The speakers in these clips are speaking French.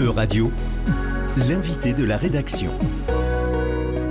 E-Radio, l'invité de la rédaction.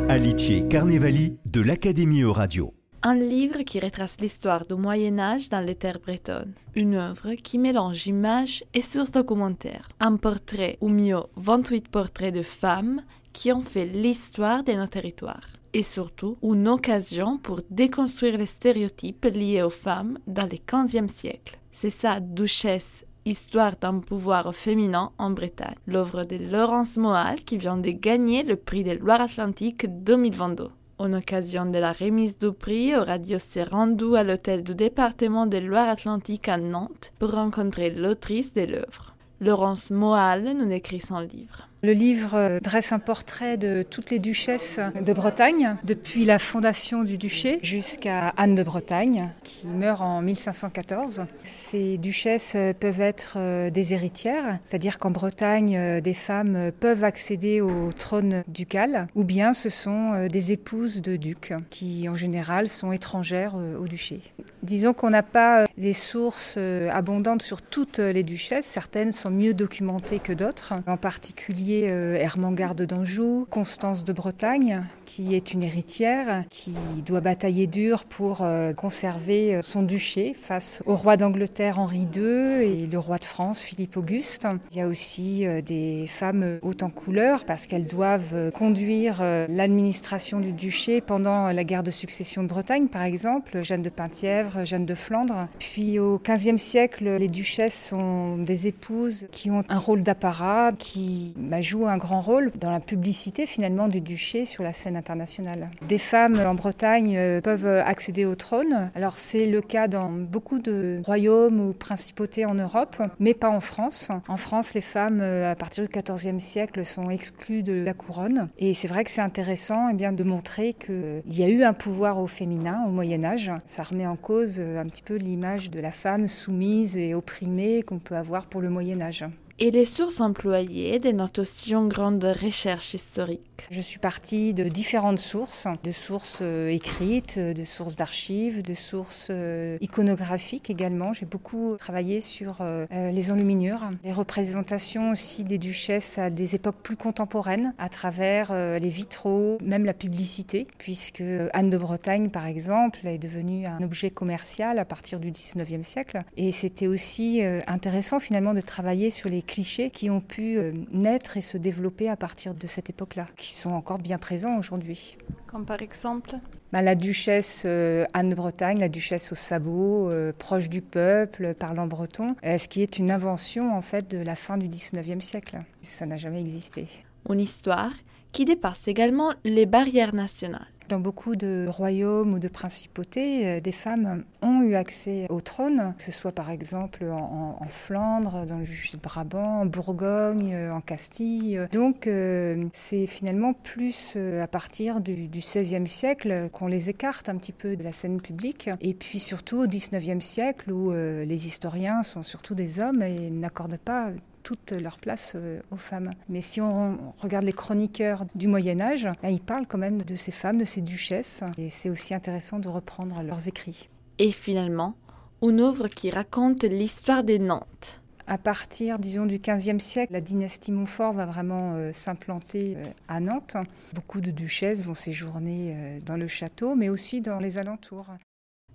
Alitier Carnevali de l'Académie E-Radio. Un livre qui retrace l'histoire du Moyen Âge dans les terres bretonnes. Une œuvre qui mélange images et sources documentaires. Un portrait, ou mieux 28 portraits de femmes qui ont fait l'histoire de nos territoires. Et surtout, une occasion pour déconstruire les stéréotypes liés aux femmes dans le XVe siècle. C'est ça, Duchesse Histoire d'un pouvoir féminin en Bretagne, l'œuvre de Laurence Moal qui vient de gagner le prix de Loire-Atlantique 2022. En occasion de la remise du prix, Radio s'est rendu à l'hôtel du département de Loire-Atlantique à Nantes pour rencontrer l'autrice de l'œuvre. Laurence Moal nous écrit son livre. Le livre euh, dresse un portrait de toutes les duchesses de Bretagne, depuis la fondation du duché jusqu'à Anne de Bretagne, qui meurt en 1514. Ces duchesses euh, peuvent être euh, des héritières, c'est-à-dire qu'en Bretagne, des femmes peuvent accéder au trône ducal, ou bien ce sont des épouses de ducs, qui en général sont étrangères au duché. Disons qu'on n'a pas des sources abondantes sur toutes les duchesses, certaines sont mieux documentées que d'autres, en particulier euh, Hermangarde d'Anjou, Constance de Bretagne, qui est une héritière, qui doit batailler dur pour euh, conserver euh, son duché face au roi d'Angleterre Henri II et le roi de France Philippe Auguste. Il y a aussi des femmes hautes en couleur parce qu'elles doivent conduire l'administration du duché pendant la guerre de succession de Bretagne, par exemple, Jeanne de Penthièvre, Jeanne de Flandre. Puis au XVe siècle, les duchesses sont des épouses qui ont un rôle d'apparat, qui joue un grand rôle dans la publicité finalement du duché sur la scène internationale. Des femmes en Bretagne euh, peuvent accéder au trône. Alors c'est le cas dans beaucoup de royaumes ou principautés en Europe, mais pas en France. En France, les femmes euh, à partir du XIVe siècle sont exclues de la couronne. Et c'est vrai que c'est intéressant eh bien, de montrer qu'il y a eu un pouvoir au féminin au Moyen Âge. Ça remet en cause euh, un petit peu l'image de la femme soumise et opprimée qu'on peut avoir pour le Moyen Âge et les sources employées des notations grandes recherches historiques. Je suis partie de différentes sources, de sources euh, écrites, de sources d'archives, de sources euh, iconographiques également. J'ai beaucoup travaillé sur euh, les enluminures, les représentations aussi des duchesses à des époques plus contemporaines, à travers les vitraux, même la publicité, puisque Anne de Bretagne, par exemple, est devenue un objet commercial à partir du 19e siècle. Et c'était aussi intéressant finalement de travailler sur les clichés qui ont pu euh, naître et se développer à partir de cette époque-là, qui sont encore bien présents aujourd'hui. Comme par exemple bah, La duchesse euh, Anne de Bretagne, la duchesse au sabot, euh, proche du peuple, parlant breton, ce qui est une invention en fait de la fin du 19e siècle. Ça n'a jamais existé. Une histoire qui dépasse également les barrières nationales. Dans beaucoup de royaumes ou de principautés, euh, des femmes ont eu accès au trône, que ce soit par exemple en, Flandre, dans le juge de Brabant, en Bourgogne, euh, en Castille. Donc euh, c'est finalement plus à partir du, du XVIe siècle qu'on les écarte un petit peu de la scène publique. Et puis surtout au XIXe siècle où les historiens sont surtout des hommes et n'accordent pas toute leur place euh, aux femmes. Mais si on regarde les chroniqueurs du Moyen Âge, là, ils parlent quand même de ces femmes, de ces duchesses, et c'est aussi intéressant de reprendre leurs écrits. Et finalement, une œuvre qui raconte l'histoire des Nantes. À partir, disons, du XVe siècle, la dynastie Montfort va vraiment euh, s'implanter euh, à Nantes. Beaucoup de duchesses vont séjourner dans le château, mais aussi dans les alentours.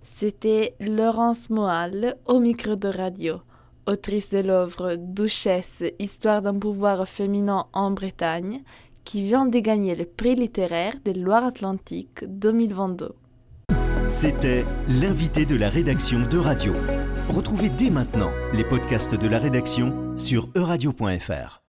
C'était Laurence Moal au micro de radio autrice de l'œuvre Duchesse, Histoire d'un pouvoir féminin en Bretagne, qui vient de gagner le prix littéraire de Loire-Atlantique 2022. C'était l'invité de la rédaction de Radio. Retrouvez dès maintenant les podcasts de la rédaction sur euradio.fr.